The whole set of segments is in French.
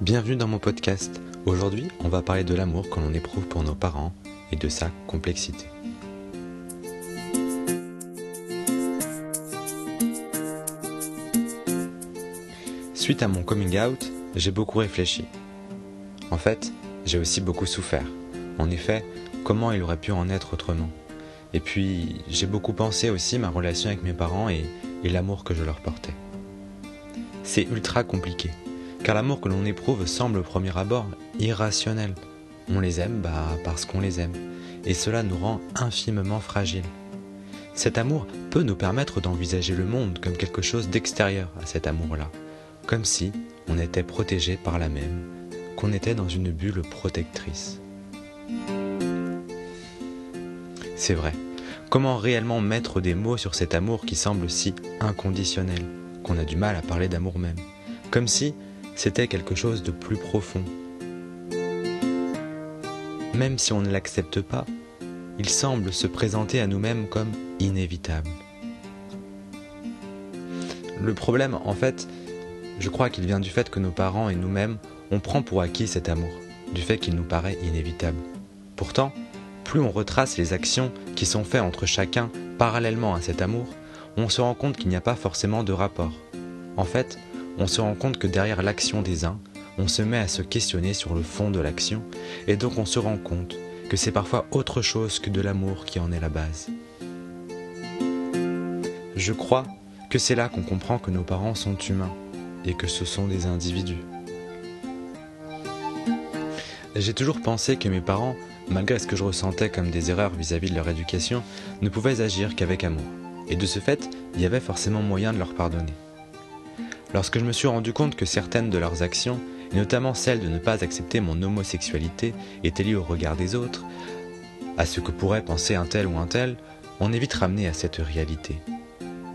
Bienvenue dans mon podcast. Aujourd'hui, on va parler de l'amour que l'on éprouve pour nos parents et de sa complexité. Suite à mon coming out, j'ai beaucoup réfléchi. En fait, j'ai aussi beaucoup souffert. En effet, comment il aurait pu en être autrement? Et puis, j'ai beaucoup pensé aussi ma relation avec mes parents et, et l'amour que je leur portais. C'est ultra compliqué car l'amour que l'on éprouve semble au premier abord irrationnel. On les aime bah, parce qu'on les aime, et cela nous rend infimement fragiles. Cet amour peut nous permettre d'envisager le monde comme quelque chose d'extérieur à cet amour-là, comme si on était protégé par la même, qu'on était dans une bulle protectrice. C'est vrai, comment réellement mettre des mots sur cet amour qui semble si inconditionnel, qu'on a du mal à parler d'amour même, comme si c'était quelque chose de plus profond. Même si on ne l'accepte pas, il semble se présenter à nous-mêmes comme inévitable. Le problème, en fait, je crois qu'il vient du fait que nos parents et nous-mêmes, on prend pour acquis cet amour, du fait qu'il nous paraît inévitable. Pourtant, plus on retrace les actions qui sont faites entre chacun parallèlement à cet amour, on se rend compte qu'il n'y a pas forcément de rapport. En fait, on se rend compte que derrière l'action des uns, on se met à se questionner sur le fond de l'action, et donc on se rend compte que c'est parfois autre chose que de l'amour qui en est la base. Je crois que c'est là qu'on comprend que nos parents sont humains et que ce sont des individus. J'ai toujours pensé que mes parents, malgré ce que je ressentais comme des erreurs vis-à-vis -vis de leur éducation, ne pouvaient agir qu'avec amour. Et de ce fait, il y avait forcément moyen de leur pardonner. Lorsque je me suis rendu compte que certaines de leurs actions, et notamment celle de ne pas accepter mon homosexualité, étaient liées au regard des autres, à ce que pourrait penser un tel ou un tel, on est vite ramené à cette réalité.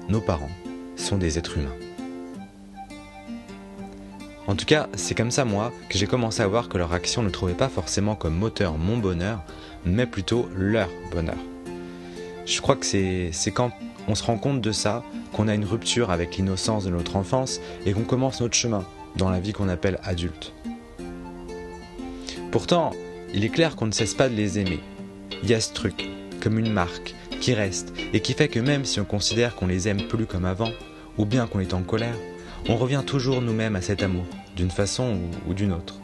Nos parents sont des êtres humains. En tout cas, c'est comme ça, moi, que j'ai commencé à voir que leur action ne trouvait pas forcément comme moteur mon bonheur, mais plutôt leur bonheur. Je crois que c'est quand on se rend compte de ça, qu'on a une rupture avec l'innocence de notre enfance et qu'on commence notre chemin dans la vie qu'on appelle adulte. Pourtant, il est clair qu'on ne cesse pas de les aimer. Il y a ce truc, comme une marque, qui reste et qui fait que même si on considère qu'on les aime plus comme avant, ou bien qu'on est en colère, on revient toujours nous-mêmes à cet amour, d'une façon ou, ou d'une autre.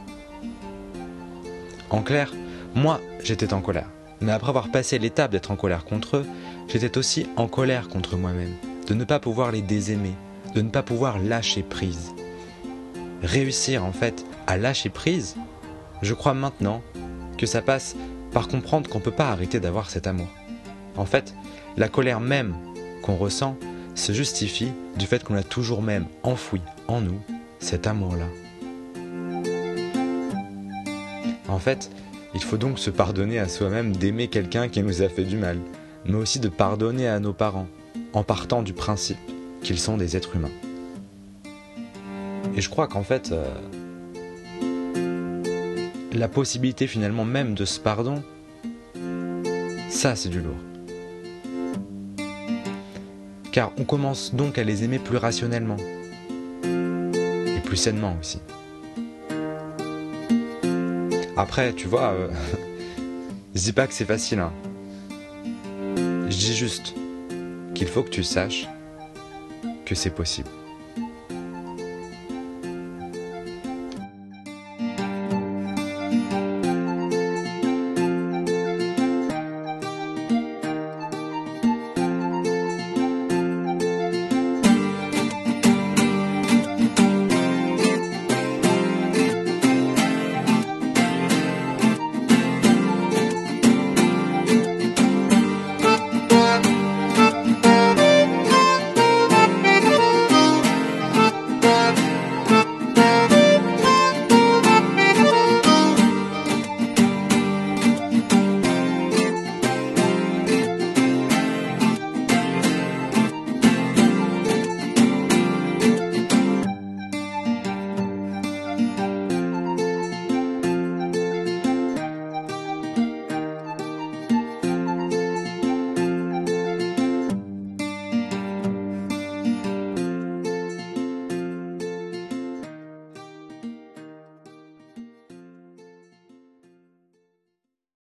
En clair, moi, j'étais en colère. Mais après avoir passé l'étape d'être en colère contre eux, j'étais aussi en colère contre moi-même, de ne pas pouvoir les désaimer, de ne pas pouvoir lâcher prise. Réussir en fait à lâcher prise, je crois maintenant que ça passe par comprendre qu'on ne peut pas arrêter d'avoir cet amour. En fait, la colère même qu'on ressent se justifie du fait qu'on a toujours même enfoui en nous cet amour-là. En fait, il faut donc se pardonner à soi-même d'aimer quelqu'un qui nous a fait du mal, mais aussi de pardonner à nos parents, en partant du principe qu'ils sont des êtres humains. Et je crois qu'en fait, euh, la possibilité finalement même de ce pardon, ça c'est du lourd. Car on commence donc à les aimer plus rationnellement, et plus sainement aussi. Après, tu vois, euh, je dis pas que c'est facile. Hein. Je dis juste qu'il faut que tu saches que c'est possible.